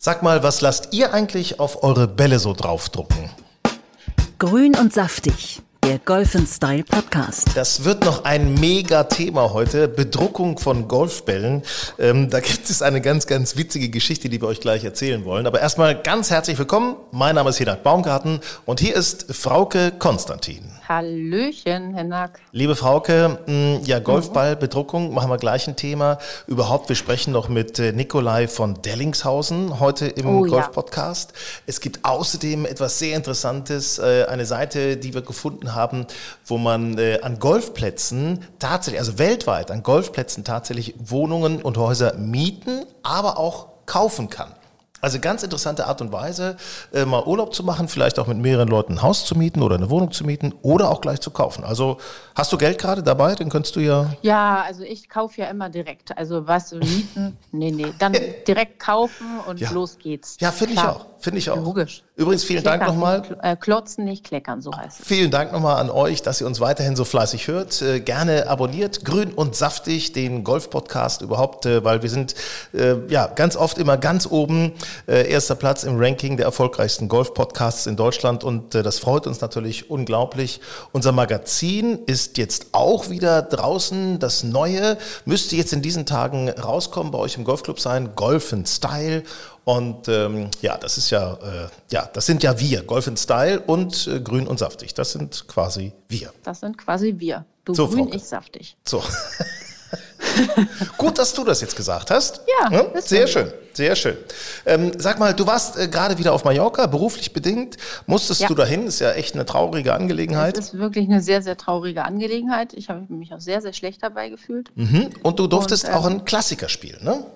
Sag mal, was lasst ihr eigentlich auf eure Bälle so draufdrucken? Grün und saftig der Golf Style Podcast. Das wird noch ein Mega-Thema heute. Bedruckung von Golfbällen. Ähm, da gibt es eine ganz, ganz witzige Geschichte, die wir euch gleich erzählen wollen. Aber erstmal ganz herzlich willkommen. Mein Name ist Hinak Baumgarten und hier ist Frauke Konstantin. Hallöchen, Herr Nack. Liebe Frauke, mm, ja, Golfballbedruckung machen wir gleich ein Thema. Überhaupt, wir sprechen noch mit äh, Nikolai von Dellingshausen heute im oh, Golf-Podcast. Ja. Es gibt außerdem etwas sehr Interessantes, äh, eine Seite, die wir gefunden haben, wo man äh, an Golfplätzen tatsächlich, also weltweit an Golfplätzen tatsächlich Wohnungen und Häuser mieten, aber auch kaufen kann. Also ganz interessante Art und Weise, äh, mal Urlaub zu machen, vielleicht auch mit mehreren Leuten ein Haus zu mieten oder eine Wohnung zu mieten oder auch gleich zu kaufen. Also hast du Geld gerade dabei? Dann könntest du ja. Ja, also ich kaufe ja immer direkt. Also was mieten? nee, nee. Dann direkt kaufen und ja. los geht's. Ja, finde ich auch. Finde ich auch. Logisch. Übrigens, vielen kleckern, Dank nochmal. Äh, klotzen, nicht kleckern, so heißt es. Vielen Dank nochmal an euch, dass ihr uns weiterhin so fleißig hört. Äh, gerne abonniert Grün und Saftig, den Golf-Podcast überhaupt, äh, weil wir sind ja ganz oft immer ganz oben. Erster Platz im Ranking der erfolgreichsten Golf-Podcasts in Deutschland und das freut uns natürlich unglaublich. Unser Magazin ist jetzt auch wieder draußen. Das neue müsste jetzt in diesen Tagen rauskommen, bei euch im Golfclub sein. Golf Style. Und ähm, ja, das ist ja, äh, ja, das sind ja wir, Golf in Style und äh, Grün und Saftig. Das sind quasi wir. Das sind quasi wir. Du so, grün, Frauke. ich saftig. So. Gut, dass du das jetzt gesagt hast. Ja, ist sehr schön, sehr schön. Ähm, sag mal, du warst äh, gerade wieder auf Mallorca, beruflich bedingt. Musstest Ja. du dahin? Ist ja echt eine traurige Angelegenheit. Es ist wirklich eine sehr, sehr traurige Angelegenheit. Ich habe mich auch sehr, sehr schlecht dabei gefühlt. Mhm. Und du durftest Und, ähm, auch einen Klassiker spielen, ne?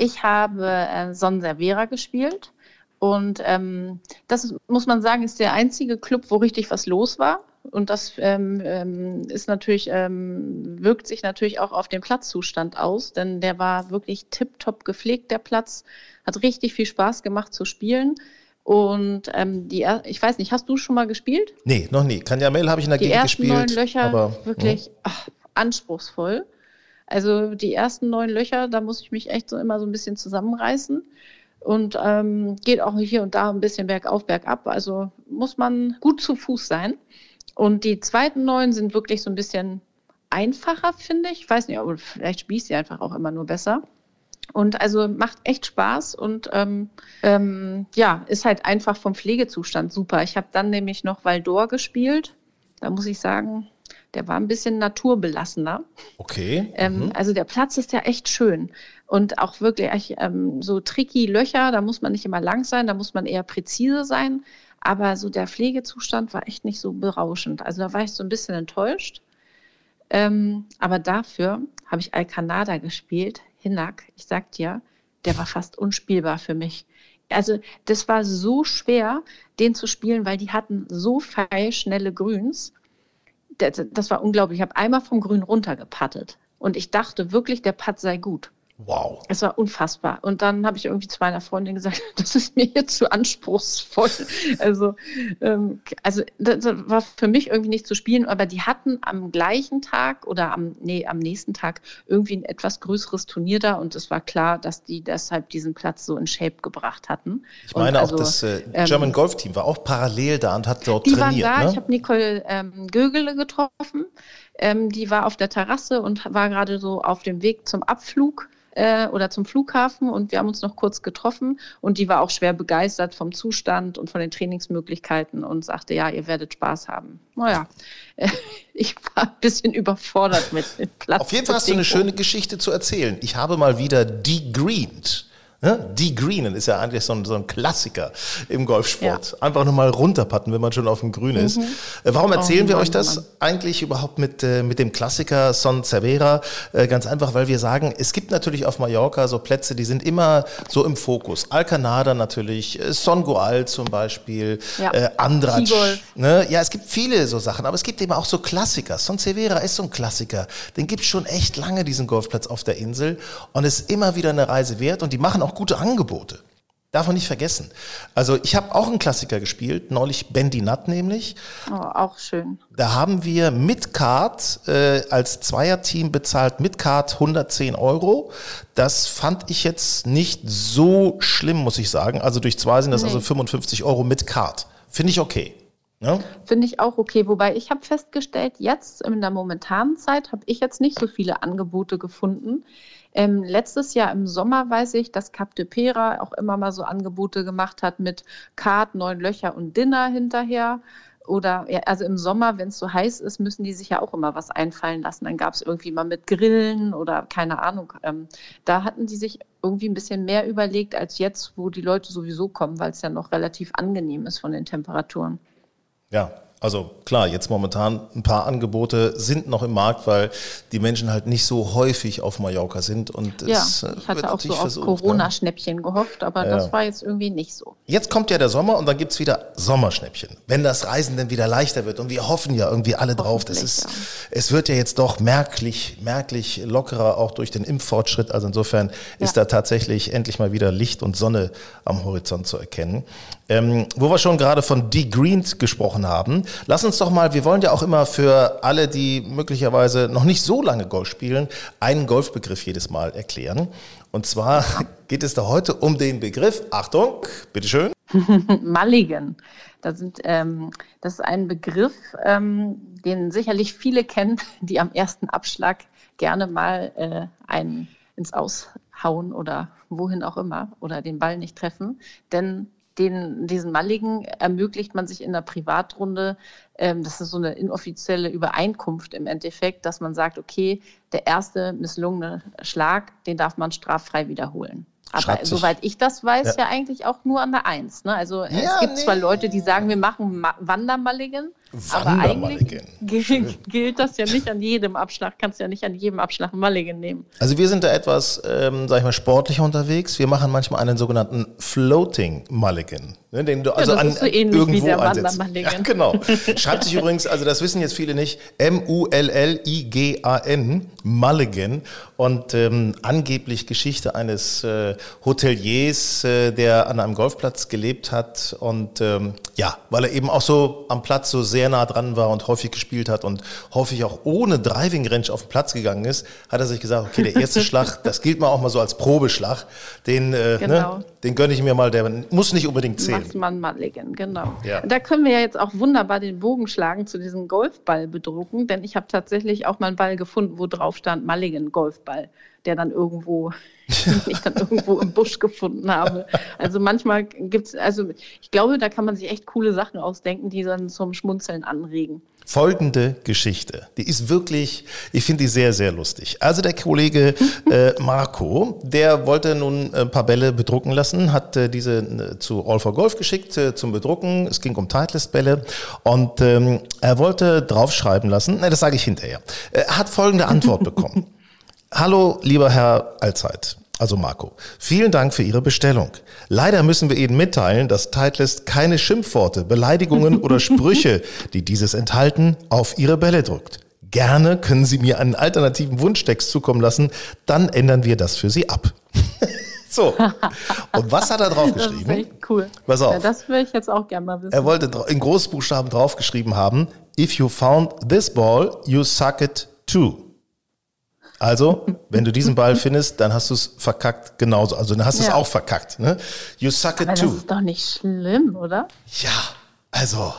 Ich habe äh, Son Servera gespielt. Und ähm, das muss man sagen, ist der einzige Club, wo richtig was los war. Und das ähm, ähm, ist natürlich, ähm, wirkt sich natürlich auch auf den Platzzustand aus, denn der war wirklich tipptopp gepflegt, der Platz. Hat richtig viel Spaß gemacht zu spielen. Und ähm, die, ich weiß nicht, hast du schon mal gespielt? Nee, noch nie. Kanjamel habe ich in der Die Gegend ersten gespielt. neun Löcher aber, wirklich ach, anspruchsvoll. Also die ersten neun Löcher, da muss ich mich echt so immer so ein bisschen zusammenreißen. Und ähm, geht auch hier und da ein bisschen bergauf, bergab. Also muss man gut zu Fuß sein. Und die zweiten neun sind wirklich so ein bisschen einfacher, finde ich. Ich weiß nicht, aber vielleicht spielst sie einfach auch immer nur besser. Und also macht echt Spaß und ähm, ähm, ja, ist halt einfach vom Pflegezustand super. Ich habe dann nämlich noch Valdor gespielt. Da muss ich sagen, der war ein bisschen naturbelassener. Okay. Ähm, mhm. Also der Platz ist ja echt schön. Und auch wirklich ähm, so tricky Löcher, da muss man nicht immer lang sein, da muss man eher präzise sein. Aber so der Pflegezustand war echt nicht so berauschend. Also da war ich so ein bisschen enttäuscht. Ähm, aber dafür habe ich Alcanada gespielt, Hinak. Ich sag dir, der war fast unspielbar für mich. Also das war so schwer, den zu spielen, weil die hatten so feilschnelle Grüns. Das, war unglaublich. Ich habe einmal vom Grün runtergepattet. Und ich dachte wirklich, der Putt sei gut. Wow. Es war unfassbar. Und dann habe ich irgendwie zu meiner Freundin gesagt, das ist mir jetzt zu anspruchsvoll. Also, ähm, also das war für mich irgendwie nicht zu spielen, aber die hatten am gleichen Tag oder am, nee, am nächsten Tag irgendwie ein etwas größeres Turnier da und es war klar, dass die deshalb diesen Platz so in Shape gebracht hatten. Ich meine und auch, also, das äh, ähm, German Golf Team war auch parallel da und hat dort die trainiert. waren da. ne? Ich habe Nicole ähm, Gögele getroffen. Ähm, die war auf der Terrasse und war gerade so auf dem Weg zum Abflug äh, oder zum Flughafen und wir haben uns noch kurz getroffen und die war auch schwer begeistert vom Zustand und von den Trainingsmöglichkeiten und sagte, ja, ihr werdet Spaß haben. Naja, äh, ich war ein bisschen überfordert mit dem Platz. Auf jeden Fall hast du eine schöne Geschichte zu erzählen. Ich habe mal wieder degreened. Ne? Die Greenen ist ja eigentlich so ein, so ein Klassiker im Golfsport. Ja. Einfach nochmal runterpatten, wenn man schon auf dem Grün ist. Mhm. Äh, warum erzählen oh, wir euch das Mann. eigentlich überhaupt mit, äh, mit dem Klassiker Son Cervera? Äh, ganz einfach, weil wir sagen, es gibt natürlich auf Mallorca so Plätze, die sind immer so im Fokus. Alcanada natürlich, Son Goal zum Beispiel, ja. äh, Andrac. Ne? Ja, es gibt viele so Sachen, aber es gibt eben auch so Klassiker. Son Cervera ist so ein Klassiker. Den gibt es schon echt lange, diesen Golfplatz auf der Insel. Und ist immer wieder eine Reise wert. Und die machen auch auch gute Angebote. Darf man nicht vergessen. Also ich habe auch einen Klassiker gespielt, neulich Bendy Nut nämlich. Oh, auch schön. Da haben wir mit Card äh, als Zweierteam bezahlt, mit Card 110 Euro. Das fand ich jetzt nicht so schlimm, muss ich sagen. Also durch zwei sind das nee. also 55 Euro mit Card. Finde ich okay. Ja? Finde ich auch okay. Wobei ich habe festgestellt, jetzt in der momentanen Zeit habe ich jetzt nicht so viele Angebote gefunden. Ähm, letztes Jahr im Sommer weiß ich, dass Cap de Pera auch immer mal so Angebote gemacht hat mit Kart, neun Löcher und Dinner hinterher. Oder ja, also im Sommer, wenn es so heiß ist, müssen die sich ja auch immer was einfallen lassen. Dann gab es irgendwie mal mit Grillen oder keine Ahnung. Ähm, da hatten die sich irgendwie ein bisschen mehr überlegt als jetzt, wo die Leute sowieso kommen, weil es ja noch relativ angenehm ist von den Temperaturen. Ja, also klar, jetzt momentan ein paar Angebote sind noch im Markt, weil die Menschen halt nicht so häufig auf Mallorca sind. Und ja, es äh, ich hatte auch so auf ne? Corona-Schnäppchen ne? gehofft, aber ja. das war jetzt irgendwie nicht so. Jetzt kommt ja der Sommer und dann gibt's wieder Sommerschnäppchen. Wenn das Reisen dann wieder leichter wird und wir hoffen ja irgendwie alle drauf, das ist, ja. es wird ja jetzt doch merklich, merklich lockerer auch durch den Impffortschritt. Also insofern ist da tatsächlich endlich mal wieder Licht und Sonne am Horizont zu erkennen. Ähm, wo wir schon gerade von Degreened gesprochen haben, lass uns doch mal, wir wollen ja auch immer für alle, die möglicherweise noch nicht so lange Golf spielen, einen Golfbegriff jedes Mal erklären. Und zwar geht es da heute um den Begriff, Achtung, bitteschön. Mulligan. Das, sind, ähm, das ist ein Begriff, ähm, den sicherlich viele kennen, die am ersten Abschlag gerne mal äh, einen ins Aushauen oder wohin auch immer oder den Ball nicht treffen. Denn den, diesen Malligen ermöglicht man sich in der Privatrunde, ähm, das ist so eine inoffizielle Übereinkunft im Endeffekt, dass man sagt, okay, der erste misslungene Schlag, den darf man straffrei wiederholen. Aber soweit ich das weiß, ja. ja. eigentlich auch nur an der Eins. Ne? Also ja, es gibt nee. zwar Leute, die sagen, wir machen Wandermalligen, aber eigentlich gilt, das ja nicht an jedem Abschlag, kannst ja nicht an jedem Abschlag Mulligan nehmen. Also wir sind da etwas, ähm, sag ich mal, sportlicher unterwegs. Wir machen manchmal einen sogenannten Floating Mulligan. Ne, den du also ja, an, so irgendwo einsetzt. Ja, genau. Schreibt sich übrigens, also das wissen jetzt viele nicht, M-U-L-L-I-G-A-N, Mulligan. Und ähm, angeblich Geschichte eines äh, Hoteliers, äh, der an einem Golfplatz gelebt hat. Und ähm, ja, weil er eben auch so am Platz so sehr nah dran war und häufig gespielt hat und häufig auch ohne Driving Range auf den Platz gegangen ist, hat er sich gesagt, okay, der erste Schlag, das gilt mal auch mal so als Probeschlag, den, äh, ne, genau. ne, den gönne ich mir mal, der muss nicht unbedingt zählen. Macht man mal legen, genau. Ja. Da können wir ja jetzt auch wunderbar den Bogen schlagen zu diesem Golfball bedrucken, denn ich habe tatsächlich auch mal einen Ball gefunden, wo drauf stand Mulligan Golfball der dann irgendwo, ich dann irgendwo im Busch gefunden habe. Also manchmal gibt es, also ich glaube, da kann man sich echt coole Sachen ausdenken, die dann zum Schmunzeln anregen. Folgende Geschichte. Die ist wirklich, ich finde die sehr, sehr lustig. Also der Kollege äh, Marco, der wollte nun ein paar Bälle bedrucken lassen, hat äh, diese äh, zu All for Golf geschickt äh, zum Bedrucken. Es ging um Titleist-Bälle und ähm, er wollte draufschreiben lassen, ne, das sage ich hinterher. Er hat folgende Antwort bekommen. Hallo, lieber Herr Allzeit, also Marco. Vielen Dank für Ihre Bestellung. Leider müssen wir Ihnen mitteilen, dass Titleist keine Schimpfworte, Beleidigungen oder Sprüche, die dieses enthalten, auf Ihre Bälle drückt. Gerne können Sie mir einen alternativen Wunschtext zukommen lassen, dann ändern wir das für Sie ab. so. Und was hat er draufgeschrieben? Das ist echt cool. Pass auf. Ja, das würde ich jetzt auch gerne mal wissen. Er wollte in Großbuchstaben draufgeschrieben haben, if you found this ball, you suck it too. Also, wenn du diesen Ball findest, dann hast du es verkackt genauso. Also dann hast du es auch verkackt. Ne? You suck it Aber too. Das ist doch nicht schlimm, oder? Ja, also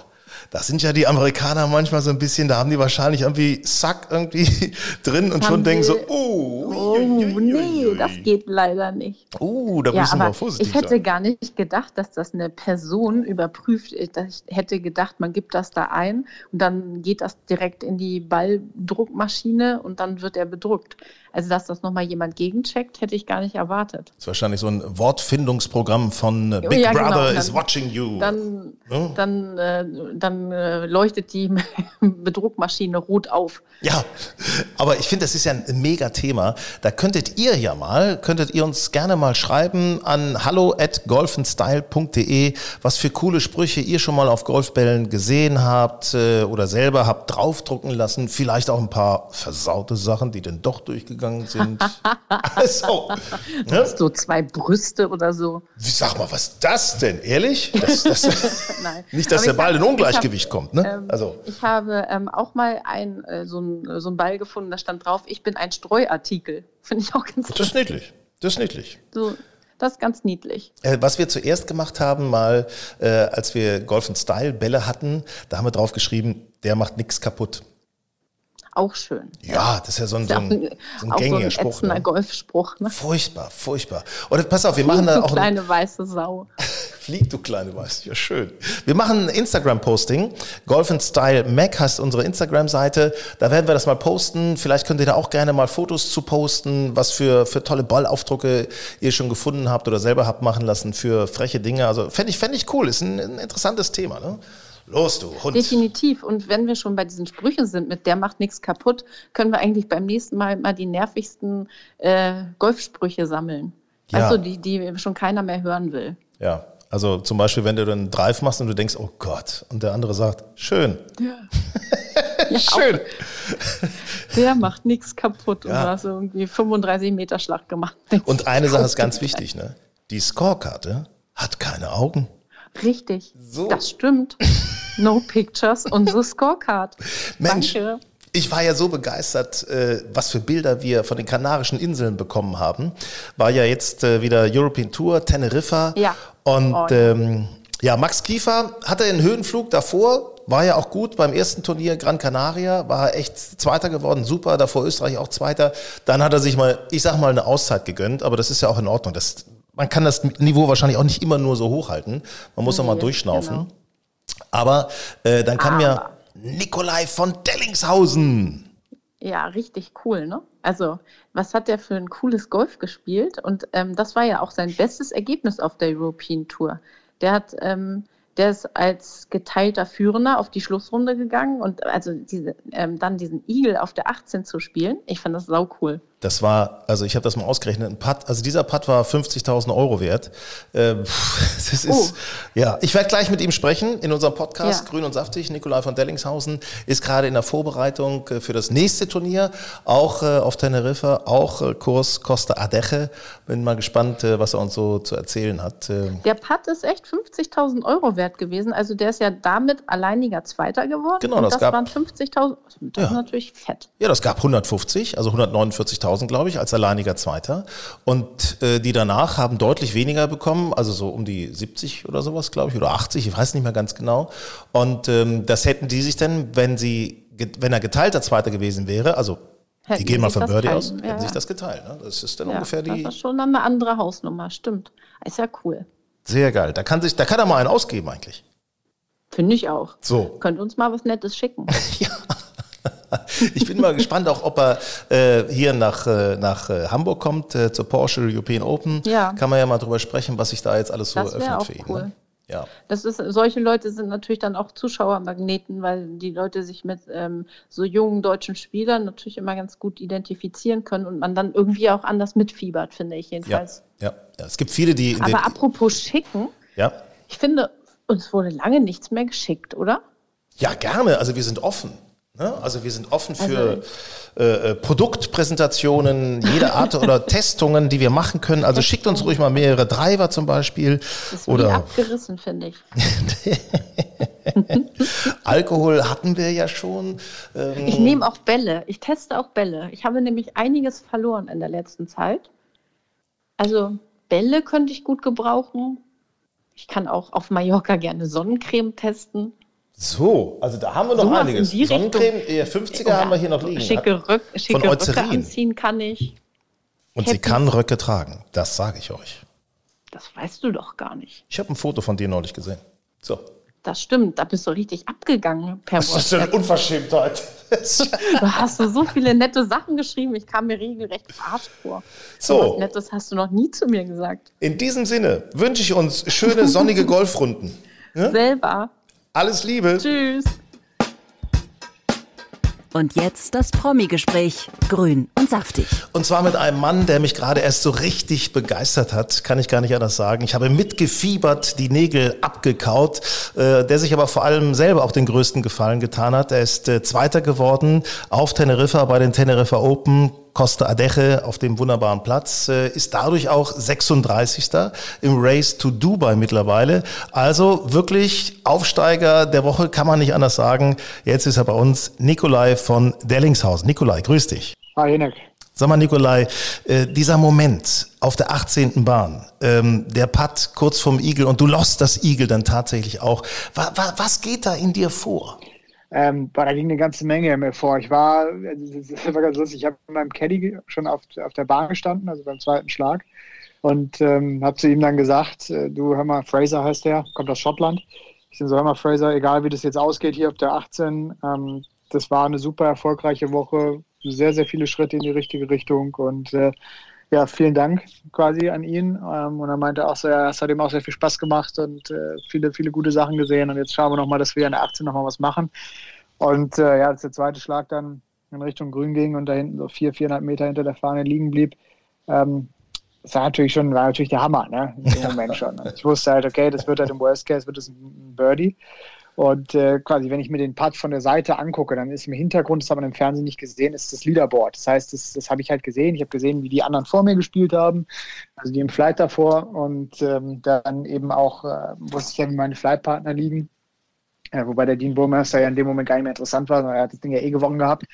das sind ja die Amerikaner manchmal so ein bisschen, da haben die wahrscheinlich irgendwie Sack irgendwie drin und haben schon denken so, oh, oh nee, das geht leider nicht. Oh, da ja, müssen wir vorsichtig Ich hätte sein. gar nicht gedacht, dass das eine Person überprüft. Ich hätte gedacht, man gibt das da ein und dann geht das direkt in die Balldruckmaschine und dann wird er bedruckt. Also, dass das nochmal jemand gegencheckt, hätte ich gar nicht erwartet. Das ist wahrscheinlich so ein Wortfindungsprogramm von äh, Big ja, genau. Brother genau. is watching you. Dann, ja. dann, äh, dann äh, leuchtet die Bedruckmaschine rot auf. Ja, aber ich finde, das ist ja ein mega Thema. Da könntet ihr ja mal, könntet ihr uns gerne mal schreiben an hallo at golfenstyle.de, was für coole Sprüche ihr schon mal auf Golfbällen gesehen habt äh, oder selber habt draufdrucken lassen. Vielleicht auch ein paar versaute Sachen, die dann doch durchgegangen sind. also, ne? So zwei Brüste oder so. Wie, sag mal, was ist das denn? Ehrlich? Das, das Nein. Nicht, dass der Ball in Ungleichgewicht hab, kommt. Ne? Ähm, also. Ich habe ähm, auch mal ein, äh, so, ein, so einen Ball gefunden, da stand drauf, ich bin ein Streuartikel. Finde ich auch ganz Das ist niedlich. Das ist niedlich. So, das ist ganz niedlich. Äh, was wir zuerst gemacht haben, mal äh, als wir Golf Style Bälle hatten, da haben wir drauf geschrieben, der macht nichts kaputt. Auch schön. Ja, das ist ja so ein, so ein, so ein gängiger so ein Spruch. Ne? Golfspruch. Ne? Furchtbar, furchtbar. Oder pass auf, wir Flieg, machen da du auch. kleine weiße Sau. Flieg, du kleine weiße, ja schön. Wir machen ein Instagram-Posting. Golf and Style Mac heißt unsere Instagram-Seite. Da werden wir das mal posten. Vielleicht könnt ihr da auch gerne mal Fotos zu posten, was für, für tolle Ballaufdrucke ihr schon gefunden habt oder selber habt machen lassen für freche Dinge. Also fände ich, fänd ich cool. Ist ein, ein interessantes Thema. Ne? Los, du Hund. Definitiv. Und wenn wir schon bei diesen Sprüchen sind, mit der macht nichts kaputt, können wir eigentlich beim nächsten Mal mal die nervigsten äh, Golfsprüche sammeln. Ja. Also die, die schon keiner mehr hören will. Ja. Also zum Beispiel, wenn du dann einen Drive machst und du denkst, oh Gott, und der andere sagt, schön. Ja. ja schön. Der macht nichts kaputt ja. und du hast irgendwie 35 Meter Schlag gemacht. Und eine Sache ist ganz wichtig, ne? Die Scorekarte hat keine Augen. Richtig, so. das stimmt. No Pictures, unsere Scorecard. Mensch, Danke. Ich war ja so begeistert, äh, was für Bilder wir von den Kanarischen Inseln bekommen haben. War ja jetzt äh, wieder European Tour, Teneriffa. Ja. Und oh, ähm, ja, Max Kiefer hatte einen Höhenflug davor, war ja auch gut beim ersten Turnier Gran Canaria, war er echt Zweiter geworden, super, davor Österreich auch Zweiter. Dann hat er sich mal, ich sag mal, eine Auszeit gegönnt, aber das ist ja auch in Ordnung. Das man kann das Niveau wahrscheinlich auch nicht immer nur so hochhalten. Man muss nee, auch mal durchschnaufen. Genau. Aber äh, dann kam ja Nikolai von Dellingshausen. Ja, richtig cool, ne? Also, was hat der für ein cooles Golf gespielt? Und ähm, das war ja auch sein bestes Ergebnis auf der European Tour. Der hat ähm, der ist als geteilter Führender auf die Schlussrunde gegangen und also diese, ähm, dann diesen Igel auf der 18 zu spielen, ich fand das sau cool. Das war, also ich habe das mal ausgerechnet, ein Putt, also dieser Putt war 50.000 Euro wert. Ähm, das ist, oh. ja, ich werde gleich mit ihm sprechen in unserem Podcast ja. Grün und Saftig. Nikolai von Dellingshausen ist gerade in der Vorbereitung äh, für das nächste Turnier, auch äh, auf Teneriffa, auch äh, Kurs Costa Adeje. Bin mal gespannt, äh, was er uns so zu erzählen hat. Ähm. Der Putt ist echt 50.000 Euro wert gewesen. Also der ist ja damit alleiniger Zweiter geworden. Genau, das, das gab, waren 50.000. Das ja. ist natürlich fett. Ja, das gab 150, also 149.000 2000, glaube ich, als alleiniger Zweiter. Und äh, die danach haben deutlich weniger bekommen, also so um die 70 oder sowas, glaube ich, oder 80, ich weiß nicht mehr ganz genau. Und ähm, das hätten die sich dann, wenn sie, wenn er geteilter Zweiter gewesen wäre, also Hätten die gehen mal von Birdie aus, hätten ja, sich das geteilt. Ne? Das ist dann ja, ungefähr die. Das ist schon eine andere Hausnummer, stimmt. Ist ja cool. Sehr geil. Da kann sich, da kann er mal einen ausgeben eigentlich. Finde ich auch. So. Könnt uns mal was Nettes schicken. ja. ich bin mal gespannt, auch ob er äh, hier nach, äh, nach äh, Hamburg kommt, äh, zur Porsche European Open. Ja. Kann man ja mal drüber sprechen, was sich da jetzt alles so das öffnet für ihn. Cool. Ne? Ja. Das ist, solche Leute sind natürlich dann auch Zuschauermagneten, weil die Leute sich mit ähm, so jungen deutschen Spielern natürlich immer ganz gut identifizieren können und man dann irgendwie auch anders mitfiebert, finde ich jedenfalls. Ja, ja. ja. es gibt viele, die. Aber apropos schicken, ja. ich finde, uns wurde lange nichts mehr geschickt, oder? Ja, gerne. Also wir sind offen. Ne? Also wir sind offen für also, äh, Produktpräsentationen jeder Art oder Testungen, die wir machen können. Also schickt uns ruhig mal mehrere Driver zum Beispiel. Das ist oder abgerissen, finde ich. Alkohol hatten wir ja schon. Ähm ich nehme auch Bälle. Ich teste auch Bälle. Ich habe nämlich einiges verloren in der letzten Zeit. Also Bälle könnte ich gut gebrauchen. Ich kann auch auf Mallorca gerne Sonnencreme testen. So, also da haben wir noch so einiges. Sonnencreme, eher 50er haben wir hier noch liegen. Schicke, Röck, schicke Von Röcke anziehen kann ich. Und Ketten. sie kann Röcke tragen, das sage ich euch. Das weißt du doch gar nicht. Ich habe ein Foto von dir neulich gesehen. So. Das stimmt, da bist du richtig abgegangen per Das ist eine Unverschämtheit. du hast so, so viele nette Sachen geschrieben, ich kam mir regelrecht verarscht vor. So. Was Nettes hast du noch nie zu mir gesagt. In diesem Sinne wünsche ich uns schöne sonnige Golfrunden. Ja? Selber. Alles Liebe. Tschüss. Und jetzt das Promi-Gespräch. Grün und saftig. Und zwar mit einem Mann, der mich gerade erst so richtig begeistert hat, kann ich gar nicht anders sagen. Ich habe mitgefiebert, die Nägel abgekaut, äh, der sich aber vor allem selber auch den größten Gefallen getan hat. Er ist äh, Zweiter geworden auf Teneriffa bei den Teneriffa Open, Costa Adeje auf dem wunderbaren Platz, äh, ist dadurch auch 36. im Race to Dubai mittlerweile. Also wirklich Aufsteiger der Woche, kann man nicht anders sagen. Jetzt ist er bei uns Nikolai von Dellingshausen. Nikolai, grüß dich. Hi, Hinek. Sag mal, Nikolai, äh, dieser Moment auf der 18. Bahn, ähm, der Putt kurz vorm Igel und du lost das Igel dann tatsächlich auch. was geht da in dir vor? Ähm, boah, da ging eine ganze Menge mir vor. Ich war, das war ganz lustig, ich habe mit meinem Caddy schon auf, auf der Bahn gestanden, also beim zweiten Schlag, und ähm, habe zu ihm dann gesagt, äh, du hör mal, Fraser heißt der, kommt aus Schottland. Ich so, hör mal, Fraser, egal wie das jetzt ausgeht hier auf der 18, ähm, das war eine super erfolgreiche Woche, sehr, sehr viele Schritte in die richtige Richtung und äh, ja, vielen Dank quasi an ihn. Ähm, und er meinte auch so, ja, es hat ihm auch sehr viel Spaß gemacht und äh, viele, viele gute Sachen gesehen. Und jetzt schauen wir nochmal, dass wir in der 18 nochmal was machen. Und äh, ja, als der zweite Schlag dann in Richtung Grün ging und da hinten so vier, viereinhalb Meter hinter der Fahne liegen blieb, ähm, das war natürlich schon, war natürlich der Hammer, ne? Im Moment schon. Ich wusste halt, okay, das wird halt im Worst Case, wird es ein Birdie. Und äh, quasi, wenn ich mir den Putt von der Seite angucke, dann ist im Hintergrund, das hat man im Fernsehen nicht gesehen, ist das Leaderboard. Das heißt, das, das habe ich halt gesehen. Ich habe gesehen, wie die anderen vor mir gespielt haben, also die im Flight davor und ähm, dann eben auch äh, wusste ich ja, wie meine Flightpartner liegen. Ja, wobei der Dean Burmeister ja in dem Moment gar nicht mehr interessant war, sondern er hat das Ding ja eh gewonnen gehabt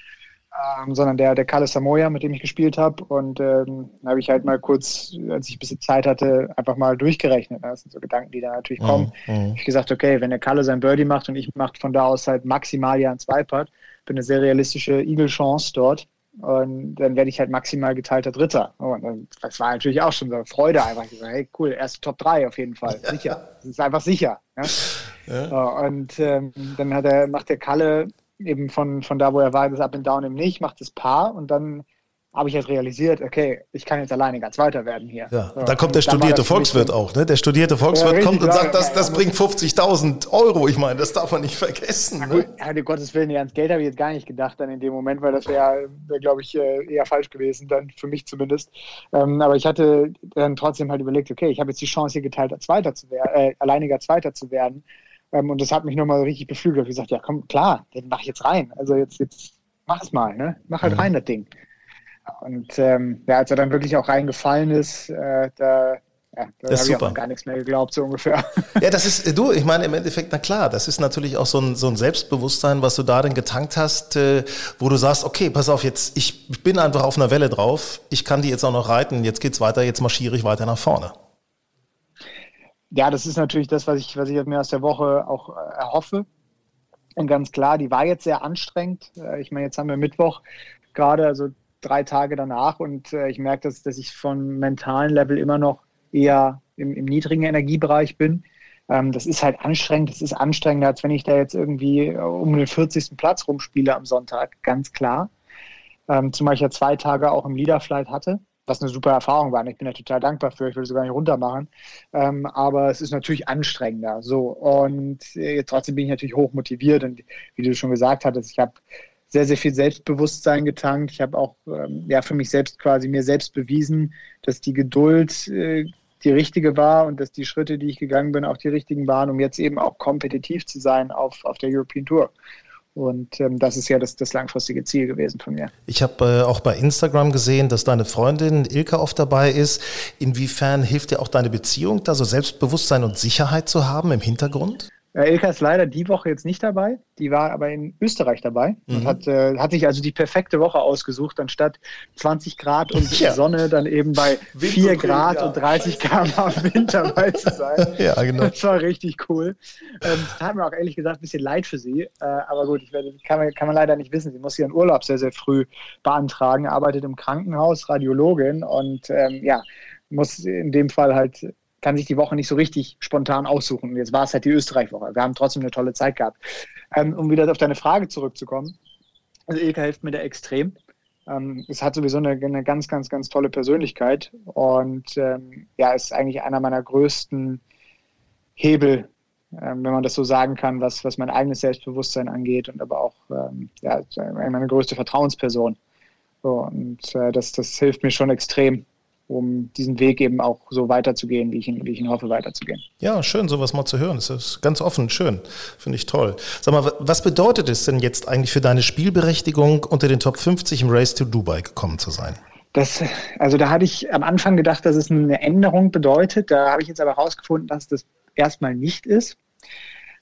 ähm, sondern der, der Kalle Samoya, mit dem ich gespielt habe. Und ähm, habe ich halt mal kurz, als ich ein bisschen Zeit hatte, einfach mal durchgerechnet. Das sind so Gedanken, die da natürlich kommen. Mhm. mhm. Ich gesagt, okay, wenn der Kalle sein Birdie macht und ich mache von da aus halt maximal ja ein Zweipad, bin eine sehr realistische Eagle-Chance dort. Und dann werde ich halt maximal geteilter Dritter. Und das war natürlich auch schon so eine Freude einfach. Ich gesagt, hey, cool, erste Top 3 auf jeden Fall. Sicher. Das ist einfach sicher. Ja? Ja. Und ähm, dann hat er, macht der Kalle eben von, von da, wo er war, das Up and Down eben nicht, macht das Paar und dann habe ich jetzt realisiert, okay, ich kann jetzt alleine ganz weiter werden hier. Ja, so, da kommt der studierte Volkswirt auch, ne? Der studierte Volkswirt ja, kommt und sagt, das, das bringt 50.000 Euro. Ich meine, das darf man nicht vergessen. Ne? Ja, um Gottes Willen, ans Geld habe ich jetzt gar nicht gedacht dann in dem Moment, weil das wäre, wär, glaube ich, äh, eher falsch gewesen, dann für mich zumindest. Ähm, aber ich hatte dann trotzdem halt überlegt, okay, ich habe jetzt die Chance, hier geteilter Zweiter zu werden, äh, alleiniger Zweiter zu werden. Ähm, und das hat mich nochmal richtig beflügelt. Ich gesagt, ja komm, klar, den mach ich jetzt rein. Also jetzt, jetzt mach es mal, ne? Mach halt mhm. rein das Ding. Und ähm, ja, als er dann wirklich auch reingefallen ist, äh, da, ja, da habe ich auch gar nichts mehr geglaubt, so ungefähr. Ja, das ist, du, ich meine im Endeffekt, na klar, das ist natürlich auch so ein, so ein Selbstbewusstsein, was du da dann getankt hast, äh, wo du sagst, okay, pass auf, jetzt, ich bin einfach auf einer Welle drauf, ich kann die jetzt auch noch reiten, jetzt geht's weiter, jetzt marschiere ich weiter nach vorne ja, das ist natürlich das, was ich, was ich mir aus der Woche auch äh, erhoffe. Und ganz klar, die war jetzt sehr anstrengend. Äh, ich meine, jetzt haben wir Mittwoch gerade, also drei Tage danach, und äh, ich merke, dass, dass ich vom mentalen Level immer noch eher im, im niedrigen Energiebereich bin. Ähm, das ist halt anstrengend. Das ist anstrengender, als wenn ich da jetzt irgendwie um den 40. Platz rumspiele am Sonntag, ganz klar. Ähm, zumal ich ja zwei Tage auch im Leaderflight hatte was eine super Erfahrung war. Ich bin da total dankbar für. Ich würde es gar nicht runtermachen. Ähm, aber es ist natürlich anstrengender. So. Und äh, trotzdem bin ich natürlich hoch motiviert. Und wie du schon gesagt hattest, ich habe sehr, sehr viel Selbstbewusstsein getankt. Ich habe auch ähm, ja, für mich selbst quasi mir selbst bewiesen, dass die Geduld äh, die richtige war und dass die Schritte, die ich gegangen bin, auch die richtigen waren, um jetzt eben auch kompetitiv zu sein auf, auf der European Tour. Und ähm, das ist ja das, das langfristige Ziel gewesen von mir. Ich habe äh, auch bei Instagram gesehen, dass deine Freundin Ilka oft dabei ist. Inwiefern hilft dir auch deine Beziehung, da so Selbstbewusstsein und Sicherheit zu haben im Hintergrund? Äh, Ilka ist leider die Woche jetzt nicht dabei. Die war aber in Österreich dabei mhm. und hat, äh, hat sich also die perfekte Woche ausgesucht, anstatt 20 Grad und ja. Sonne dann eben bei Wind 4 und Grad ja. und 30 km Wind dabei zu sein. ja, genau. Das war richtig cool. Ähm, tat mir auch ehrlich gesagt ein bisschen leid für sie. Äh, aber gut, ich werde, kann, man, kann man leider nicht wissen. Sie muss ihren Urlaub sehr, sehr früh beantragen, arbeitet im Krankenhaus, Radiologin und ähm, ja, muss in dem Fall halt kann sich die Woche nicht so richtig spontan aussuchen. Jetzt war es halt die Österreich-Woche. Wir haben trotzdem eine tolle Zeit gehabt. Ähm, um wieder auf deine Frage zurückzukommen. Also Ilka hilft mir da extrem. Ähm, es hat sowieso eine, eine, ganz, ganz, ganz tolle Persönlichkeit und ähm, ja, ist eigentlich einer meiner größten Hebel, ähm, wenn man das so sagen kann, was, was mein eigenes Selbstbewusstsein angeht und aber auch ähm, ja, meine größte Vertrauensperson. So, und äh, das, das hilft mir schon extrem, um diesen Weg eben auch so weiterzugehen, wie ich ihn, wie ich ihn hoffe, weiterzugehen. Ja, schön, sowas mal zu hören. Das ist ganz offen, schön. Finde ich toll. Sag mal, was bedeutet es denn jetzt eigentlich für deine Spielberechtigung, unter den Top 50 im Race to Dubai gekommen zu sein? Das, also da hatte ich am Anfang gedacht, dass es eine Änderung bedeutet. Da habe ich jetzt aber herausgefunden, dass das erstmal nicht ist.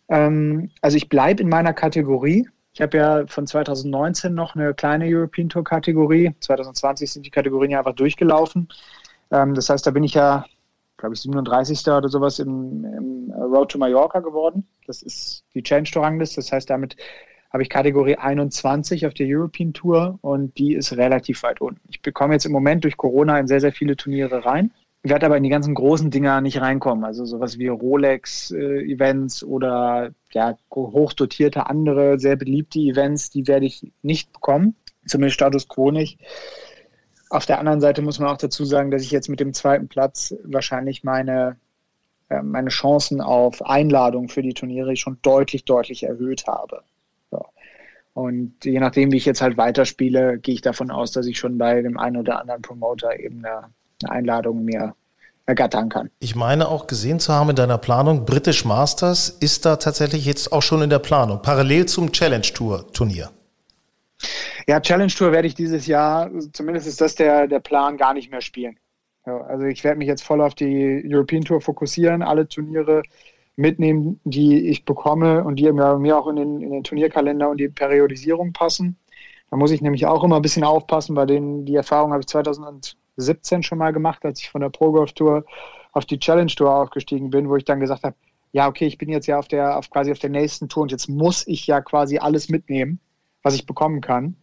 Ähm, also ich bleibe in meiner Kategorie. Ich habe ja von 2019 noch eine kleine European Tour Kategorie. 2020 sind die Kategorien ja einfach durchgelaufen. Ähm, das heißt, da bin ich ja, glaube ich, 37. oder sowas im, im, Road to Mallorca geworden. Das ist die Challenge Tour Rangliste. Das heißt, damit habe ich Kategorie 21 auf der European Tour und die ist relativ weit unten. Ich bekomme jetzt im Moment durch Corona in sehr, sehr viele Turniere rein werde aber in die ganzen großen Dinger nicht reinkommen. Also sowas wie Rolex-Events äh, oder ja, hochdotierte andere, sehr beliebte Events, die werde ich nicht bekommen. Zumindest Status Quo nicht. Auf der anderen Seite muss man auch dazu sagen, dass ich jetzt mit dem zweiten Platz wahrscheinlich meine, äh, meine Chancen auf Einladung für die Turniere schon deutlich, deutlich erhöht habe. So. Und je nachdem, wie ich jetzt halt weiterspiele, gehe ich davon aus, dass ich schon bei dem einen oder anderen Promoter eben eine eine Einladung mir ergattern kann. Ich meine auch gesehen zu haben in deiner Planung, British Masters ist da tatsächlich jetzt auch schon in der Planung, parallel zum Challenge Tour Turnier. Ja, Challenge Tour werde ich dieses Jahr, zumindest ist das der, der Plan, gar nicht mehr spielen. Ja, also ich werde mich jetzt voll auf die European Tour fokussieren, alle Turniere mitnehmen, die ich bekomme und die mir auch in den, in den Turnierkalender und die Periodisierung passen. Da muss ich nämlich auch immer ein bisschen aufpassen, bei denen die Erfahrung habe ich 2000 17 schon mal gemacht, als ich von der Pro Golf Tour auf die Challenge Tour aufgestiegen bin, wo ich dann gesagt habe, ja, okay, ich bin jetzt ja auf der, auf quasi auf der nächsten Tour und jetzt muss ich ja quasi alles mitnehmen, was ich bekommen kann.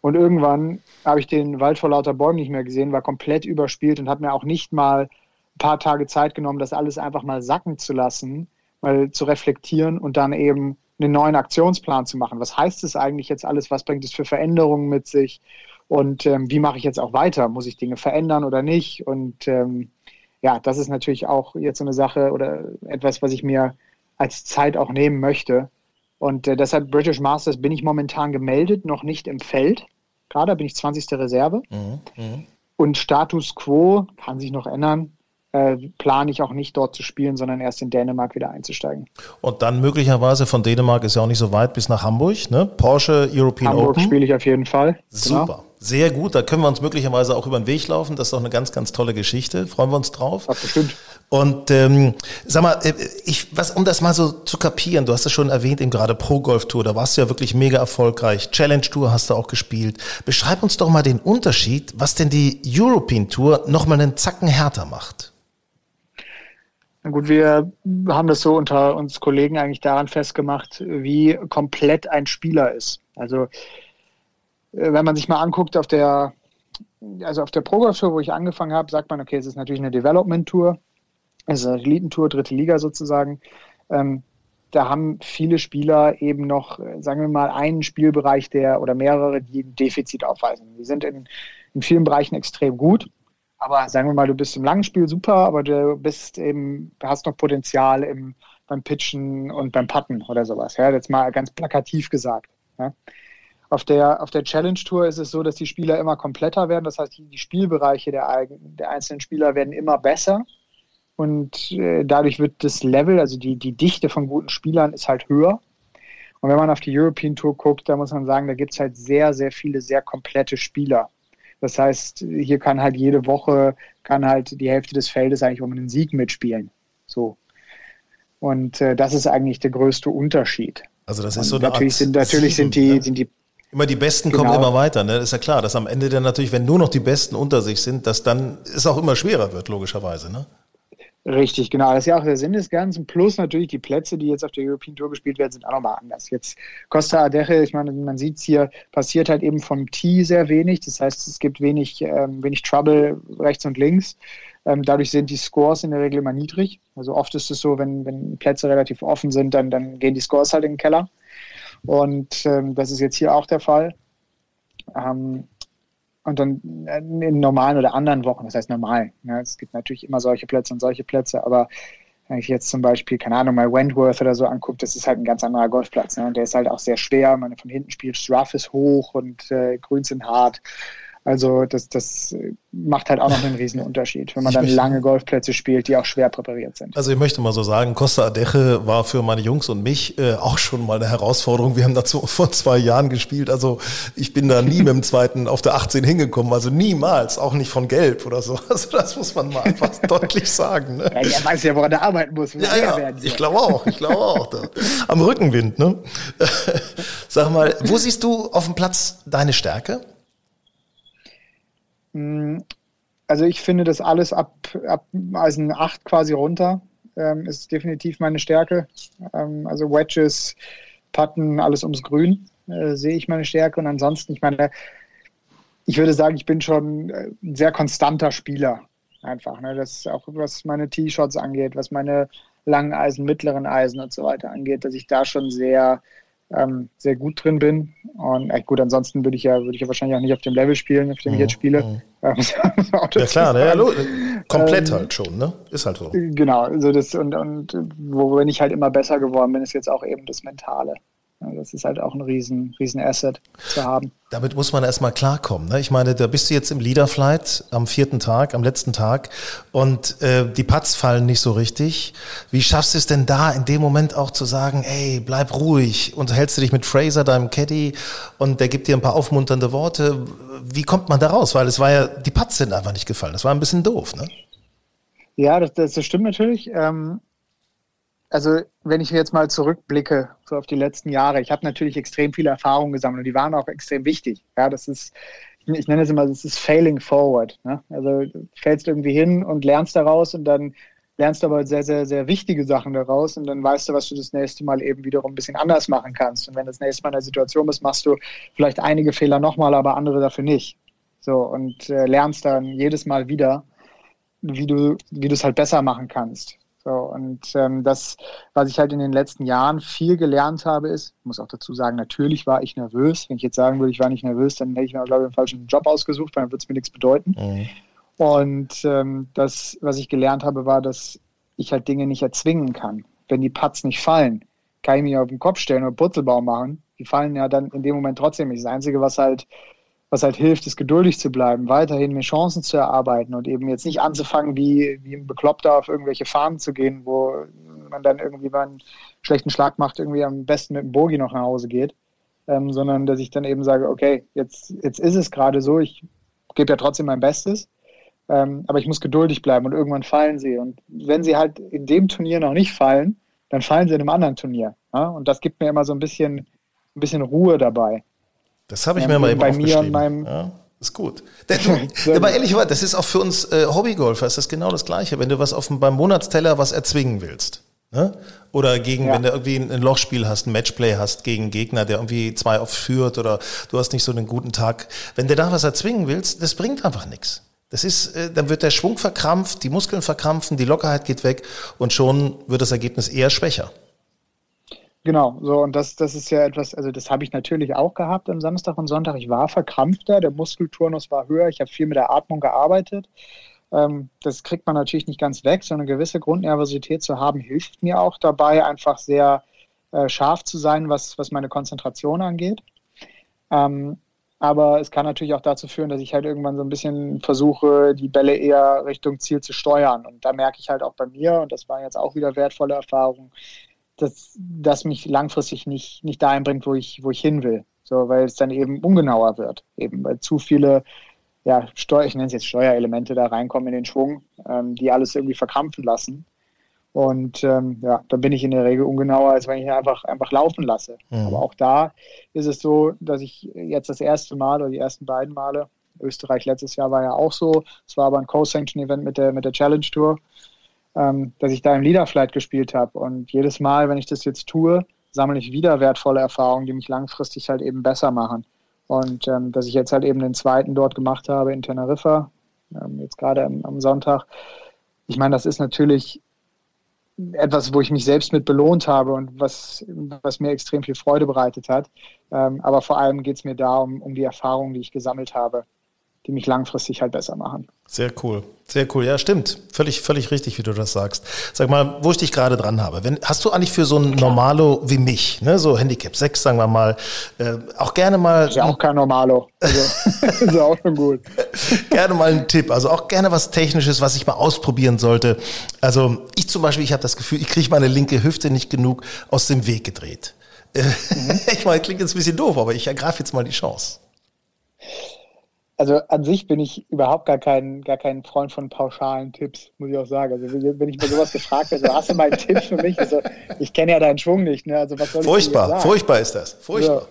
Und irgendwann habe ich den Wald vor lauter Bäumen nicht mehr gesehen, war komplett überspielt und habe mir auch nicht mal ein paar Tage Zeit genommen, das alles einfach mal sacken zu lassen, mal zu reflektieren und dann eben einen neuen Aktionsplan zu machen. Was heißt es eigentlich jetzt alles? Was bringt es für Veränderungen mit sich? Und ähm, wie mache ich jetzt auch weiter? Muss ich Dinge verändern oder nicht? Und ähm, ja, das ist natürlich auch jetzt so eine Sache oder etwas, was ich mir als Zeit auch nehmen möchte. Und äh, deshalb British Masters bin ich momentan gemeldet, noch nicht im Feld. Gerade bin ich 20. Reserve. Mhm, mh. Und Status quo kann sich noch ändern äh, plane ich auch nicht dort zu spielen, sondern erst in Dänemark wieder einzusteigen. Und dann möglicherweise von Dänemark ist ja auch nicht so weit bis nach Hamburg, ne? Porsche European Hamburg Open. Hamburg spiele ich auf jeden Fall. Super. Genau. Sehr gut, da können wir uns möglicherweise auch über den Weg laufen. Das ist doch eine ganz, ganz tolle Geschichte. Freuen wir uns drauf. Ach, bestimmt. Und ähm, sag mal, äh, ich, was, um das mal so zu kapieren, du hast es schon erwähnt, eben gerade Pro Golf Tour, da warst du ja wirklich mega erfolgreich. Challenge Tour hast du auch gespielt. Beschreib uns doch mal den Unterschied, was denn die European Tour nochmal einen Zacken härter macht. Gut, wir haben das so unter uns Kollegen eigentlich daran festgemacht, wie komplett ein Spieler ist. Also äh, wenn man sich mal anguckt auf der, also auf der Pro Tour, wo ich angefangen habe, sagt man, okay, es ist natürlich eine Development Tour, es ist eine Elitentour, dritte Liga sozusagen. Ähm, da haben viele Spieler eben noch, sagen wir mal, einen Spielbereich, der oder mehrere, die ein Defizit aufweisen. Die sind in, in vielen Bereichen extrem gut aber sagen wir mal, du bist im langen Spiel super, aber du bist eben, hast noch Potenzial im, beim Pitchen und beim Putten oder sowas. Ja, jetzt mal ganz plakativ gesagt. Ja. Auf der, auf der Challenge Tour ist es so, dass die Spieler immer kompletter werden. Das heißt, die, Spielbereiche der, der einzelnen Spieler werden immer besser. Und äh, dadurch wird das Level, also die, die Dichte von guten Spielern, ist halt höher. Und wenn man auf die European Tour guckt, da muss man sagen, da gibt es halt sehr, sehr viele sehr komplette Spieler. Das heißt, hier kann halt jede Woche, kann halt die Hälfte des Feldes eigentlich um einen Sieg mitspielen. So. Und äh, das ist eigentlich der größte Unterschied. Also das ist so eine natürlich Art sind natürlich sieben, sind die ne? sind die Immer die Besten genau. kommen immer weiter, ne? Das ist ja klar, dass am Ende dann natürlich, wenn nur noch die Besten unter sich sind, dass dann es auch immer schwerer wird, logischerweise, ne? Richtig, genau. Das ist ja auch der Sinn des Ganzen. Plus natürlich die Plätze, die jetzt auf der European Tour gespielt werden, sind auch nochmal anders. Jetzt Costa Adeje, ich meine, man sieht es hier, passiert halt eben vom Tee sehr wenig. Das heißt, es gibt wenig, ähm, wenig Trouble rechts und links. Ähm, dadurch sind die Scores in der Regel immer niedrig. Also oft ist es so, wenn, wenn Plätze relativ offen sind, dann, dann gehen die Scores halt in den Keller. Und ähm, das ist jetzt hier auch der Fall. Ähm, und dann in normalen oder anderen Wochen, das heißt normal. Ne? Es gibt natürlich immer solche Plätze und solche Plätze, aber wenn ich jetzt zum Beispiel, keine Ahnung, mal Wentworth oder so angucke, das ist halt ein ganz anderer Golfplatz. Ne? Und der ist halt auch sehr schwer. Man von hinten spielt, Rough ist hoch und äh, Grüns sind hart. Also das, das macht halt auch noch einen riesen Unterschied, wenn man dann lange Golfplätze spielt, die auch schwer präpariert sind. Also ich möchte mal so sagen, Costa Adeche war für meine Jungs und mich äh, auch schon mal eine Herausforderung. Wir haben dazu vor zwei Jahren gespielt. Also ich bin da nie mit dem zweiten auf der 18 hingekommen. Also niemals, auch nicht von Gelb oder so. Also das muss man mal einfach deutlich sagen. Ne? Ja, der weiß ja, woran er arbeiten muss. Ja, ja, ich glaube auch, ich glaube auch. Da. Am Rückenwind, ne? Sag mal, wo siehst du auf dem Platz deine Stärke? Hm, also ich finde, das alles ab, ab Eisen 8 quasi runter ähm, ist definitiv meine Stärke. Ähm, also Wedges, Putten, alles ums Grün äh, sehe ich meine Stärke. Und ansonsten, ich meine, ich würde sagen, ich bin schon äh, ein sehr konstanter Spieler. Einfach. Ne? Das auch was meine T-Shots angeht, was meine langen Eisen, mittleren Eisen und so weiter angeht, dass ich da schon sehr ähm, sehr gut drin bin. Und äh, gut, ansonsten würde ich ja, würde ich ja wahrscheinlich auch nicht auf dem Level spielen, auf dem ich jetzt spiele. Mhm. ja klar, ne? ja, komplett ähm, halt schon, ne? Ist halt so. Genau, also das und, und worin ich halt immer besser geworden bin, ist jetzt auch eben das Mentale. Das ist halt auch ein riesen, riesen Asset zu haben. Damit muss man erstmal klarkommen. Ne? Ich meine, da bist du jetzt im Leaderflight am vierten Tag, am letzten Tag und äh, die Putts fallen nicht so richtig. Wie schaffst du es denn da in dem Moment auch zu sagen, ey, bleib ruhig und hältst du dich mit Fraser, deinem Caddy und der gibt dir ein paar aufmunternde Worte. Wie kommt man da raus? Weil es war ja, die Putts sind einfach nicht gefallen. Das war ein bisschen doof, ne? Ja, das, das, das stimmt natürlich. Ähm, also wenn ich jetzt mal zurückblicke so auf die letzten Jahre, ich habe natürlich extrem viele Erfahrungen gesammelt und die waren auch extrem wichtig. Ja, das ist, ich nenne es immer, das ist failing forward. Ne? Also du fällst irgendwie hin und lernst daraus und dann lernst du aber sehr, sehr, sehr wichtige Sachen daraus und dann weißt du, was du das nächste Mal eben wiederum ein bisschen anders machen kannst. Und wenn das nächste Mal in der Situation bist, machst du vielleicht einige Fehler nochmal, aber andere dafür nicht. So und äh, lernst dann jedes Mal wieder, wie du, wie du es halt besser machen kannst. So, und ähm, das, was ich halt in den letzten Jahren viel gelernt habe, ist, ich muss auch dazu sagen, natürlich war ich nervös. Wenn ich jetzt sagen würde, ich war nicht nervös, dann hätte ich mir, glaube ich, einen falschen Job ausgesucht, weil dann würde es mir nichts bedeuten. Mhm. Und ähm, das, was ich gelernt habe, war, dass ich halt Dinge nicht erzwingen kann. Wenn die Putts nicht fallen, kann ich mich auf den Kopf stellen oder Purzelbaum machen. Die fallen ja dann in dem Moment trotzdem nicht. Das Einzige, was halt was halt hilft, ist geduldig zu bleiben, weiterhin mir Chancen zu erarbeiten und eben jetzt nicht anzufangen, wie, wie ein Bekloppter auf irgendwelche Fahnen zu gehen, wo man dann irgendwie bei einem schlechten Schlag macht, irgendwie am besten mit dem Bogi noch nach Hause geht, ähm, sondern dass ich dann eben sage, okay, jetzt, jetzt ist es gerade so, ich gebe ja trotzdem mein Bestes, ähm, aber ich muss geduldig bleiben und irgendwann fallen sie. Und wenn sie halt in dem Turnier noch nicht fallen, dann fallen sie in einem anderen Turnier. Ja? Und das gibt mir immer so ein bisschen, ein bisschen Ruhe dabei. Das habe ich ja, mir mal eben bei mir und meinem ja, ist gut. Du, aber ehrlich gesagt, das ist auch für uns äh, Hobbygolfer ist das genau das Gleiche. Wenn du was auf dem, beim Monatsteller was erzwingen willst, ne? oder gegen, ja. wenn du irgendwie ein, Lochspiel hast, ein Matchplay hast gegen einen Gegner, der irgendwie zwei oft führt oder du hast nicht so einen guten Tag. Wenn du da was erzwingen willst, das bringt einfach nichts. Das ist, äh, dann wird der Schwung verkrampft, die Muskeln verkrampfen, die Lockerheit geht weg und schon wird das Ergebnis eher schwächer. Genau, so und das, das ist ja etwas, also das habe ich natürlich auch gehabt am Samstag und Sonntag. Ich war verkrampfter, der Muskelturnus war höher, ich habe viel mit der Atmung gearbeitet. Ähm, das kriegt man natürlich nicht ganz weg, so eine gewisse Grundnervosität zu haben, hilft mir auch dabei, einfach sehr äh, scharf zu sein, was, was meine Konzentration angeht. Ähm, aber es kann natürlich auch dazu führen, dass ich halt irgendwann so ein bisschen versuche, die Bälle eher Richtung Ziel zu steuern. Und da merke ich halt auch bei mir, und das war jetzt auch wieder wertvolle Erfahrung, dass das mich langfristig nicht, nicht dahin bringt, wo ich, wo ich hin will. So, weil es dann eben ungenauer wird. Eben, weil zu viele, ja, Steuer, ich nenne es jetzt Steuerelemente da reinkommen in den Schwung, ähm, die alles irgendwie verkrampfen lassen. Und ähm, ja, dann bin ich in der Regel ungenauer, als wenn ich einfach, einfach laufen lasse. Mhm. Aber auch da ist es so, dass ich jetzt das erste Mal oder die ersten beiden Male, Österreich letztes Jahr war ja auch so, es war aber ein Co-Sanction-Event mit der, mit der Challenge Tour, ähm, dass ich da im Leaderflight gespielt habe. Und jedes Mal, wenn ich das jetzt tue, sammle ich wieder wertvolle Erfahrungen, die mich langfristig halt eben besser machen. Und ähm, dass ich jetzt halt eben den zweiten dort gemacht habe in Teneriffa, ähm, jetzt gerade am, am Sonntag. Ich meine, das ist natürlich etwas, wo ich mich selbst mit belohnt habe und was, was mir extrem viel Freude bereitet hat. Ähm, aber vor allem geht es mir da um, um die Erfahrungen, die ich gesammelt habe, die mich langfristig halt besser machen. Sehr cool. Sehr cool. Ja, stimmt. Völlig, völlig richtig, wie du das sagst. Sag mal, wo ich dich gerade dran habe. Wenn, hast du eigentlich für so ein Normalo wie mich, ne, so Handicap 6, sagen wir mal, äh, auch gerne mal. Ist ja auch kein Normalo. Also, ist ja auch schon gut. gerne mal einen Tipp. Also auch gerne was Technisches, was ich mal ausprobieren sollte. Also ich zum Beispiel, ich habe das Gefühl, ich kriege meine linke Hüfte nicht genug aus dem Weg gedreht. Mhm. ich meine, klingt jetzt ein bisschen doof, aber ich ergreife jetzt mal die Chance also an sich bin ich überhaupt gar kein, gar kein Freund von pauschalen Tipps, muss ich auch sagen. Also wenn ich mir sowas gefragt werde, also hast du mal einen Tipp für mich? Also ich kenne ja deinen Schwung nicht. Ne? Also was soll furchtbar, ich sagen? furchtbar ist das. Furchtbar.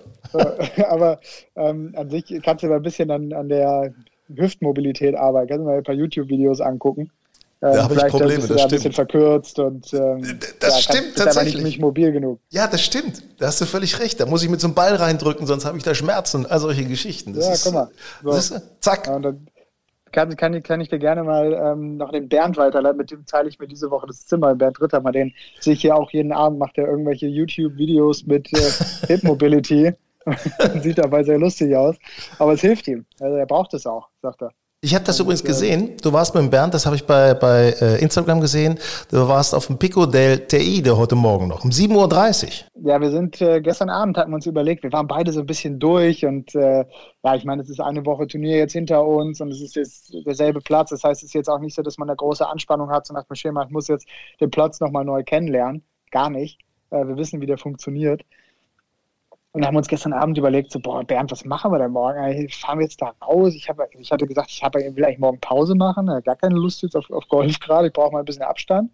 Ja, aber ähm, an sich kannst du mal ein bisschen an, an der Hüftmobilität arbeiten. Kannst du mal ein paar YouTube-Videos angucken. Ähm, da habe ich Probleme, das stimmt. ein bisschen verkürzt und ähm, das ja, stimmt kann, tatsächlich. nicht, nicht mobil genug. Ja, das stimmt. Da hast du völlig recht. Da muss ich mit so einem Ball reindrücken, sonst habe ich da Schmerzen. All solche Geschichten. Das ja, ist, guck mal. So. Ist, zack. Ja, und dann kann, kann, kann ich dir gerne mal ähm, noch den Bernd weiterleiten. Mit dem teile ich mir diese Woche das Zimmer. Bernd Ritter, mal den sehe ich hier auch jeden Abend, macht er irgendwelche YouTube-Videos mit äh, Hip Mobility. Sieht dabei sehr lustig aus. Aber es hilft ihm. Also er braucht es auch, sagt er. Ich habe das übrigens gesehen. Du warst mit dem Bernd, das habe ich bei, bei äh, Instagram gesehen. Du warst auf dem Pico del Teide heute Morgen noch, um 7.30 Uhr. Ja, wir sind äh, gestern Abend, hatten wir uns überlegt, wir waren beide so ein bisschen durch und äh, ja, ich meine, es ist eine Woche Turnier jetzt hinter uns und es ist jetzt derselbe Platz. Das heißt, es ist jetzt auch nicht so, dass man eine große Anspannung hat, so nach dem Schema, ich muss jetzt den Platz nochmal neu kennenlernen. Gar nicht. Äh, wir wissen, wie der funktioniert. Und haben uns gestern Abend überlegt, so, boah, Bernd, was machen wir denn morgen? Fahren wir jetzt da raus? Ich, hab, ich hatte gesagt, ich hab, will eigentlich morgen Pause machen. Gar keine Lust jetzt auf, auf Golf gerade. Ich brauche mal ein bisschen Abstand.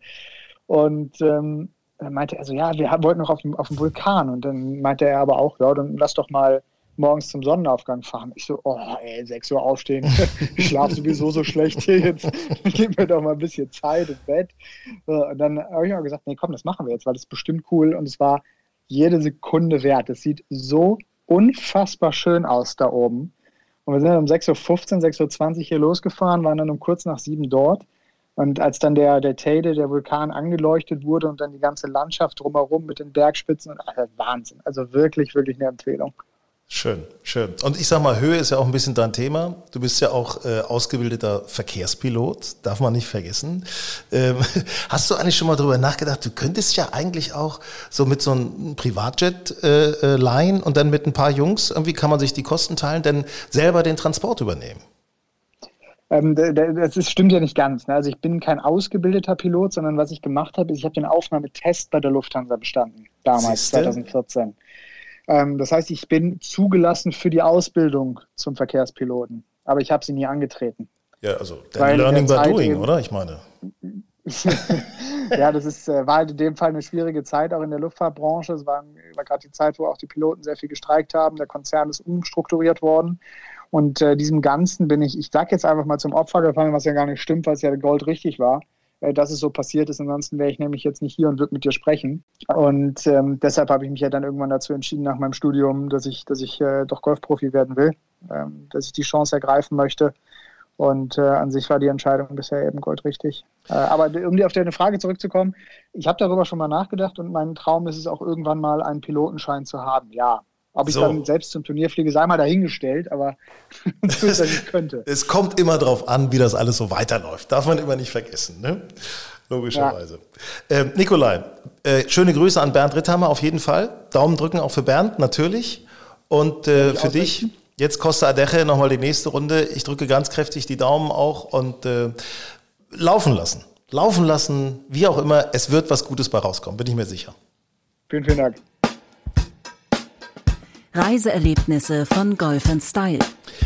Und ähm, dann meinte er so, ja, wir wollten noch auf dem, auf dem Vulkan. Und dann meinte er aber auch, ja, dann lass doch mal morgens zum Sonnenaufgang fahren. Ich so, oh, ey, 6 Uhr aufstehen. ich schlafe sowieso so schlecht hier jetzt. Gib mir doch mal ein bisschen Zeit im Bett. Und dann habe ich auch gesagt, nee, komm, das machen wir jetzt, weil das ist bestimmt cool. Und es war jede Sekunde wert. Es sieht so unfassbar schön aus da oben. Und wir sind dann um 6.15 Uhr, 6.20 Uhr hier losgefahren, waren dann um kurz nach sieben dort. Und als dann der, der Teide, der Vulkan angeleuchtet wurde und dann die ganze Landschaft drumherum mit den Bergspitzen, also Wahnsinn. Also wirklich, wirklich eine Empfehlung. Schön, schön. Und ich sag mal, Höhe ist ja auch ein bisschen dein Thema. Du bist ja auch äh, ausgebildeter Verkehrspilot, darf man nicht vergessen. Ähm, hast du eigentlich schon mal darüber nachgedacht, du könntest ja eigentlich auch so mit so einem Privatjet äh, äh, leihen und dann mit ein paar Jungs, irgendwie kann man sich die Kosten teilen, denn selber den Transport übernehmen? Ähm, das ist, stimmt ja nicht ganz. Ne? Also ich bin kein ausgebildeter Pilot, sondern was ich gemacht habe, ist, ich habe den Aufnahmetest bei der Lufthansa bestanden, damals, Siehste? 2014. Ähm, das heißt, ich bin zugelassen für die Ausbildung zum Verkehrspiloten, aber ich habe sie nie angetreten. Ja, also Learning by Doing, eben, oder? Ich meine. ja, das ist, äh, war halt in dem Fall eine schwierige Zeit, auch in der Luftfahrtbranche. Es war, war gerade die Zeit, wo auch die Piloten sehr viel gestreikt haben. Der Konzern ist umstrukturiert worden. Und äh, diesem Ganzen bin ich, ich sage jetzt einfach mal zum Opfer gefallen, was ja gar nicht stimmt, weil es ja Gold richtig war. Äh, dass es so passiert ist. Ansonsten wäre ich nämlich jetzt nicht hier und würde mit dir sprechen. Und ähm, deshalb habe ich mich ja dann irgendwann dazu entschieden, nach meinem Studium, dass ich, dass ich äh, doch Golfprofi werden will, ähm, dass ich die Chance ergreifen möchte. Und äh, an sich war die Entscheidung bisher eben goldrichtig. Äh, aber um auf deine Frage zurückzukommen, ich habe darüber schon mal nachgedacht und mein Traum ist es auch irgendwann mal einen Pilotenschein zu haben. Ja, ob ich so. dann selbst zum Turnier fliege, sei mal dahingestellt, aber dass ich könnte. Es kommt immer darauf an, wie das alles so weiterläuft. Darf man immer nicht vergessen, ne? Logischerweise. Ja. Äh, Nikolai, äh, schöne Grüße an Bernd Ritthammer auf jeden Fall. Daumen drücken auch für Bernd, natürlich. Und äh, für dich, jetzt Costa Adeche, nochmal die nächste Runde. Ich drücke ganz kräftig die Daumen auch und äh, laufen lassen. Laufen lassen, wie auch immer. Es wird was Gutes bei rauskommen, bin ich mir sicher. Vielen, vielen Dank. Reiseerlebnisse von Golf Style.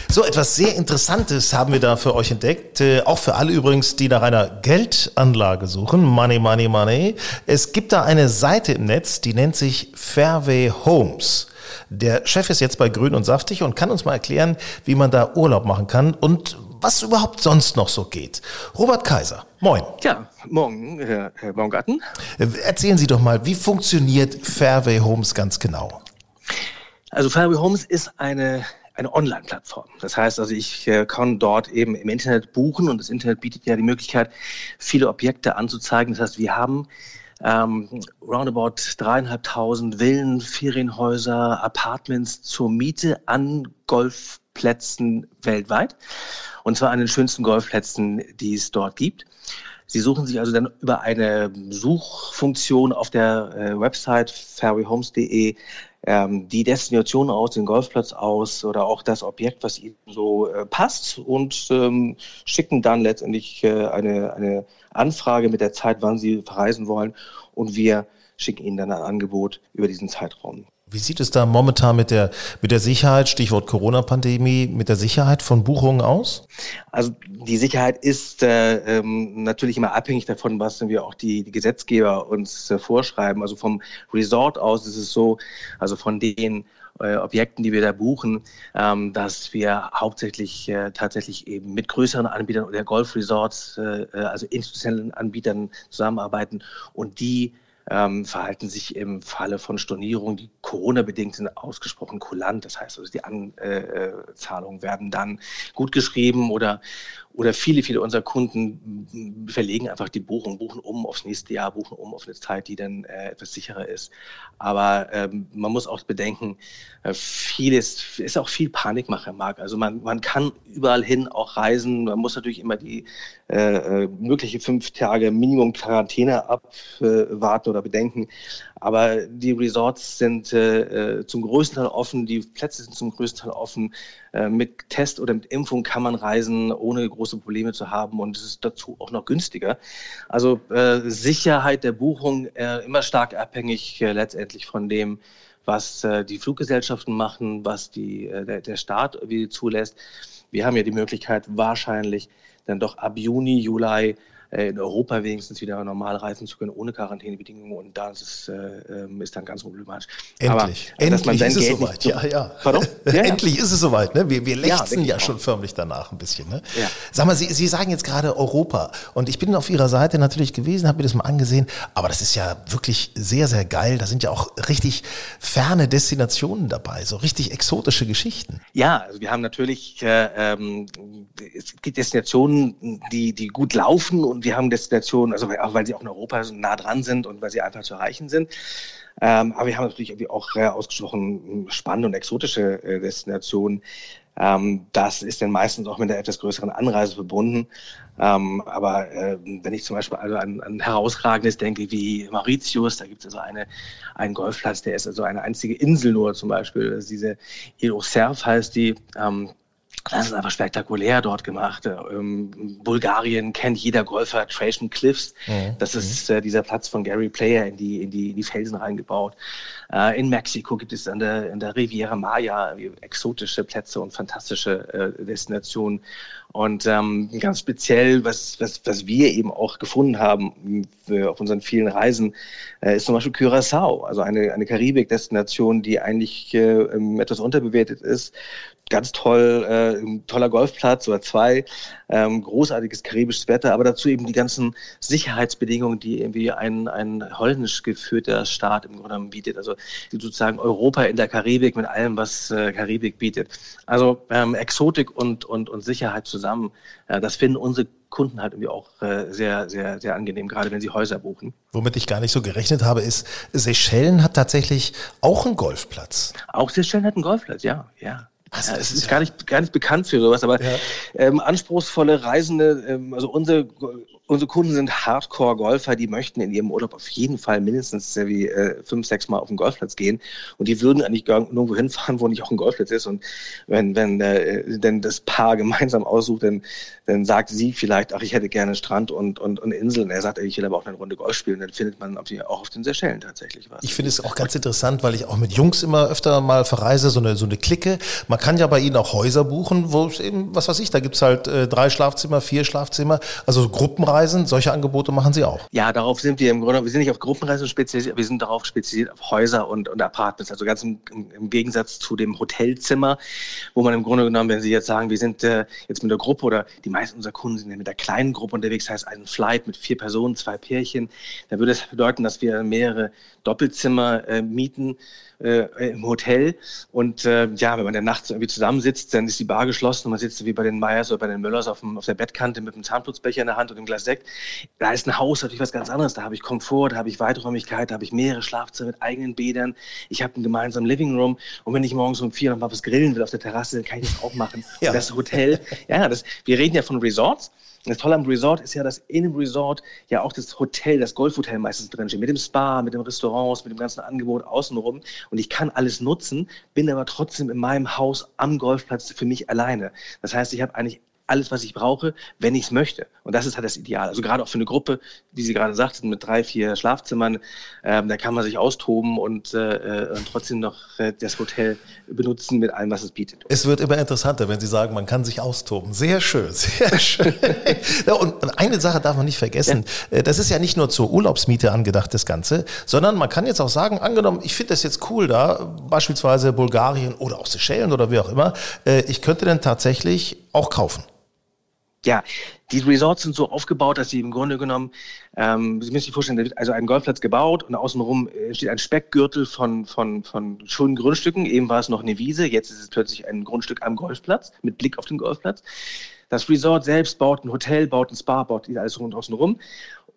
So etwas sehr Interessantes haben wir da für euch entdeckt. Äh, auch für alle übrigens, die nach einer Geldanlage suchen. Money, money, money. Es gibt da eine Seite im Netz, die nennt sich Fairway Homes. Der Chef ist jetzt bei Grün und Saftig und kann uns mal erklären, wie man da Urlaub machen kann und was überhaupt sonst noch so geht. Robert Kaiser, moin. Ja, morgen, Herr, Herr Baumgarten. Äh, erzählen Sie doch mal, wie funktioniert Fairway Homes ganz genau? Also Fairway Homes ist eine eine Online-Plattform. Das heißt also, ich äh, kann dort eben im Internet buchen und das Internet bietet ja die Möglichkeit, viele Objekte anzuzeigen. Das heißt, wir haben ähm, roundabout dreieinhalbtausend Villen, Ferienhäuser, Apartments zur Miete an Golfplätzen weltweit. Und zwar an den schönsten Golfplätzen, die es dort gibt. Sie suchen sich also dann über eine Suchfunktion auf der äh, Website fairwayhomes.de ähm, die Destination aus, den Golfplatz aus oder auch das Objekt, was ihnen so äh, passt und ähm, schicken dann letztendlich äh, eine, eine Anfrage mit der Zeit, wann sie verreisen wollen und wir schicken ihnen dann ein Angebot über diesen Zeitraum. Wie sieht es da momentan mit der, mit der Sicherheit, Stichwort Corona-Pandemie, mit der Sicherheit von Buchungen aus? Also die Sicherheit ist äh, ähm, natürlich immer abhängig davon, was wir auch die, die Gesetzgeber uns äh, vorschreiben. Also vom Resort aus ist es so, also von den äh, Objekten, die wir da buchen, ähm, dass wir hauptsächlich äh, tatsächlich eben mit größeren Anbietern oder Golfresorts, äh, äh, also institutionellen Anbietern zusammenarbeiten und die ähm, verhalten sich im Falle von Stornierungen, die Corona-bedingt sind, ausgesprochen kulant. Das heißt also, die Anzahlungen werden dann gut geschrieben oder, oder viele, viele unserer Kunden verlegen einfach die Buchung, buchen um aufs nächste Jahr, buchen um auf eine Zeit, die dann äh, etwas sicherer ist. Aber ähm, man muss auch bedenken, äh, vieles ist auch viel Panikmache im. Also man, man kann überall hin auch reisen. Man muss natürlich immer die äh, äh mögliche fünf Tage Minimum Quarantäne abwarten oder bedenken. Aber die Resorts sind äh, äh, zum größten Teil offen, die Plätze sind zum größten Teil offen. Äh, mit Test oder mit Impfung kann man reisen, ohne große Probleme zu haben und es ist dazu auch noch günstiger. Also äh, Sicherheit der Buchung äh, immer stark abhängig äh, letztendlich von dem, was äh, die Fluggesellschaften machen, was die, äh, der, der Staat wie zulässt. Wir haben ja die Möglichkeit, wahrscheinlich dann doch ab Juni, Juli in Europa wenigstens wieder normal reisen zu können, ohne Quarantänebedingungen. Und das ist, äh, ähm, ist dann ganz problematisch. Endlich. Aber, Endlich ist es soweit. Ja, ja. Pardon? Ja, ja. Endlich ist es soweit. Ne? Wir, wir lechzen ja, ja schon förmlich danach ein bisschen. Ne? Ja. Sag mal, Sie, Sie sagen jetzt gerade Europa. Und ich bin auf Ihrer Seite natürlich gewesen, habe mir das mal angesehen. Aber das ist ja wirklich sehr, sehr geil. Da sind ja auch richtig ferne Destinationen dabei, so richtig exotische Geschichten. Ja, also wir haben natürlich äh, ähm, es gibt Destinationen, die, die gut laufen und wir haben Destinationen, also auch weil sie auch in Europa so nah dran sind und weil sie einfach zu erreichen sind. Ähm, aber wir haben natürlich irgendwie auch äh, ausgesprochen spannende und exotische äh, Destinationen. Ähm, das ist dann meistens auch mit einer etwas größeren Anreise verbunden. Ähm, aber äh, wenn ich zum Beispiel also an, an herausragendes denke wie Mauritius, da gibt es also eine, einen Golfplatz, der ist also eine einzige Insel nur zum Beispiel. Also diese aux Cerfs heißt die. Ähm, das ist einfach spektakulär dort gemacht. Ähm, Bulgarien kennt jeder Golfer Trajan Cliffs. Mhm. Das ist äh, dieser Platz von Gary Player in die, in die, in die Felsen reingebaut. Äh, in Mexiko gibt es an der, in der Riviera Maya exotische Plätze und fantastische äh, Destinationen. Und ähm, ganz speziell, was, was, was wir eben auch gefunden haben auf unseren vielen Reisen, äh, ist zum Beispiel Curaçao, also eine, eine Karibik-Destination, die eigentlich äh, ähm, etwas unterbewertet ist ganz toll, äh, toller Golfplatz oder zwei, ähm, großartiges karibisches Wetter, aber dazu eben die ganzen Sicherheitsbedingungen, die irgendwie ein, ein holländisch geführter Staat im Grunde genommen bietet. Also sozusagen Europa in der Karibik mit allem, was äh, Karibik bietet. Also ähm, Exotik und, und, und Sicherheit zusammen, äh, das finden unsere Kunden halt irgendwie auch äh, sehr, sehr, sehr angenehm, gerade wenn sie Häuser buchen. Womit ich gar nicht so gerechnet habe, ist, Seychellen hat tatsächlich auch einen Golfplatz. Auch Seychellen hat einen Golfplatz, ja, ja. Also, ja, es ist gar nicht, gar nicht bekannt für sowas, aber ja. ähm, anspruchsvolle Reisende, ähm, also unsere unsere Kunden sind Hardcore-Golfer, die möchten in ihrem Urlaub auf jeden Fall mindestens wie äh, fünf, sechs Mal auf den Golfplatz gehen. Und die würden eigentlich nirgendwo hinfahren, wo nicht auch ein Golfplatz ist. Und wenn, wenn äh, denn das Paar gemeinsam aussucht, dann, dann sagt sie vielleicht, ach, ich hätte gerne Strand und, und, und Inseln. Er sagt, ich will aber auch eine Runde Golf spielen. Dann findet man auch auf den Seychellen tatsächlich was. Ich finde es auch ganz interessant, weil ich auch mit Jungs immer öfter mal verreise, so eine, so eine Clique. Man kann ja bei ihnen auch Häuser buchen, wo es eben, was weiß ich, da gibt's halt äh, drei Schlafzimmer, vier Schlafzimmer, also Gruppenreisen Gruppenreisen, solche Angebote machen Sie auch. Ja, darauf sind wir im Grunde, wir sind nicht auf Gruppenreisen spezialisiert, wir sind darauf spezialisiert auf Häuser und, und Apartments. Also ganz im, im, Gegensatz zu dem Hotelzimmer, wo man im Grunde genommen, wenn Sie jetzt sagen, wir sind äh, jetzt mit der Gruppe oder die meisten unserer Kunden sind mit der kleinen Gruppe unterwegs, heißt ein Flight mit vier Personen, zwei Pärchen, dann würde es bedeuten, dass wir mehrere Doppelzimmer äh, mieten äh, im Hotel. Und äh, ja, wenn man dann nachts irgendwie zusammensitzt, dann ist die Bar geschlossen und man sitzt wie bei den Meyers oder bei den Müllers auf, dem, auf der Bettkante mit einem Zahnputzbecher in der Hand und einem Glas Sekt. Da ist ein Haus natürlich was ganz anderes. Da habe ich Komfort, da habe ich Weiträumigkeit, da habe ich mehrere Schlafzimmer mit eigenen Bädern. Ich habe einen gemeinsamen Living Room. Und wenn ich morgens um vier noch mal was grillen will auf der Terrasse, dann kann ich das auch machen. Ja. das Hotel, ja, das, wir reden ja von Resorts. Das Tolle am Resort ist ja, dass in dem Resort ja auch das Hotel, das Golfhotel meistens drin steht, mit dem Spa, mit den Restaurants, mit dem ganzen Angebot außenrum. Und ich kann alles nutzen, bin aber trotzdem in meinem Haus am Golfplatz für mich alleine. Das heißt, ich habe eigentlich alles, was ich brauche, wenn ich es möchte. Und das ist halt das Ideal. Also gerade auch für eine Gruppe, wie Sie gerade sagten, mit drei, vier Schlafzimmern, ähm, da kann man sich austoben und, äh, und trotzdem noch äh, das Hotel benutzen mit allem, was es bietet. Es wird immer interessanter, wenn Sie sagen, man kann sich austoben. Sehr schön, sehr schön. ja, und eine Sache darf man nicht vergessen. Ja. Äh, das ist ja nicht nur zur Urlaubsmiete angedacht, das Ganze, sondern man kann jetzt auch sagen, angenommen, ich finde das jetzt cool da, beispielsweise Bulgarien oder auch Seychellen oder wie auch immer, äh, ich könnte dann tatsächlich auch kaufen ja, die Resorts sind so aufgebaut, dass sie im Grunde genommen, ähm, Sie müssen sich vorstellen, da wird also ein Golfplatz gebaut und außenrum äh, steht ein Speckgürtel von, von, von schönen Grundstücken. Eben war es noch eine Wiese, jetzt ist es plötzlich ein Grundstück am Golfplatz mit Blick auf den Golfplatz. Das Resort selbst baut ein Hotel, baut ein Spa, baut alles rund außen rum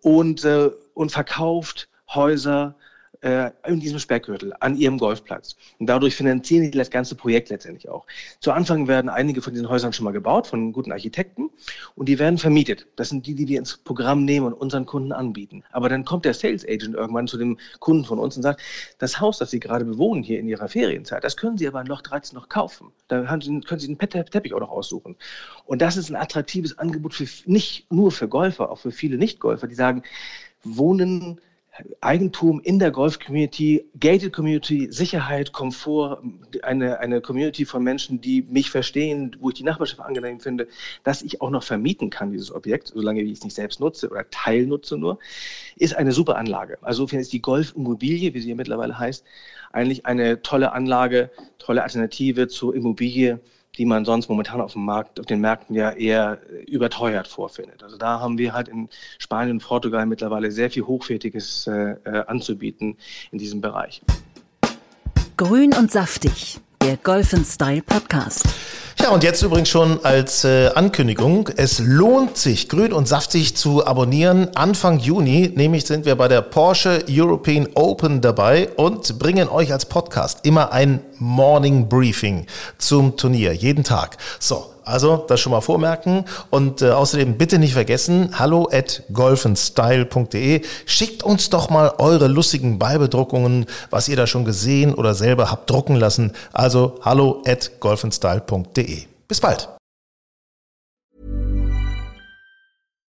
und, äh, und verkauft Häuser, äh, in diesem Speckgürtel an ihrem Golfplatz. Und dadurch finanzieren die das ganze Projekt letztendlich auch. Zu Anfang werden einige von diesen Häusern schon mal gebaut von guten Architekten und die werden vermietet. Das sind die, die wir ins Programm nehmen und unseren Kunden anbieten. Aber dann kommt der Sales Agent irgendwann zu dem Kunden von uns und sagt, das Haus, das Sie gerade bewohnen hier in Ihrer Ferienzeit, das können Sie aber in Loch 13 noch kaufen. Da können Sie den Teppich auch noch aussuchen. Und das ist ein attraktives Angebot für nicht nur für Golfer, auch für viele Nicht-Golfer, die sagen, Wohnen Eigentum in der Golf-Community, Gated Community, Sicherheit, Komfort, eine, eine Community von Menschen, die mich verstehen, wo ich die Nachbarschaft angenehm finde, dass ich auch noch vermieten kann, dieses Objekt, solange ich es nicht selbst nutze oder teilnutze nur, ist eine super Anlage. Also insofern ist die Golf-Immobilie, wie sie ja mittlerweile heißt, eigentlich eine tolle Anlage, tolle Alternative zur Immobilie, die man sonst momentan auf dem Markt, auf den Märkten ja eher überteuert vorfindet. Also da haben wir halt in Spanien und Portugal mittlerweile sehr viel Hochwertiges äh, äh anzubieten in diesem Bereich. Grün und saftig, der Golf Style Podcast. Ja, und jetzt übrigens schon als äh, Ankündigung, es lohnt sich, grün und saftig zu abonnieren. Anfang Juni, nämlich sind wir bei der Porsche European Open dabei und bringen euch als Podcast immer ein Morning Briefing zum Turnier, jeden Tag. So, also das schon mal vormerken und äh, außerdem bitte nicht vergessen, hallo at golfenstyle.de. Schickt uns doch mal eure lustigen Beibedruckungen, was ihr da schon gesehen oder selber habt drucken lassen. Also hallo at golfenstyle.de. Bis bald.